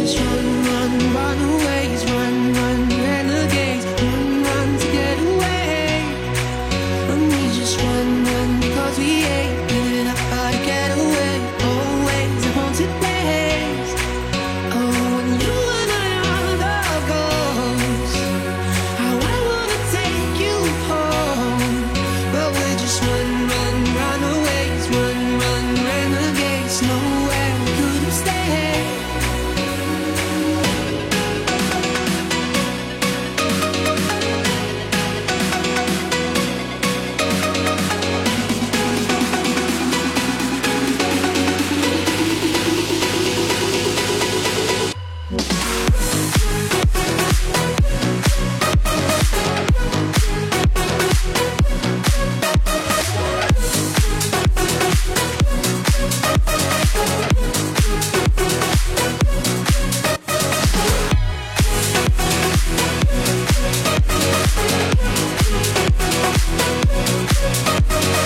just run, run, runaways, run Música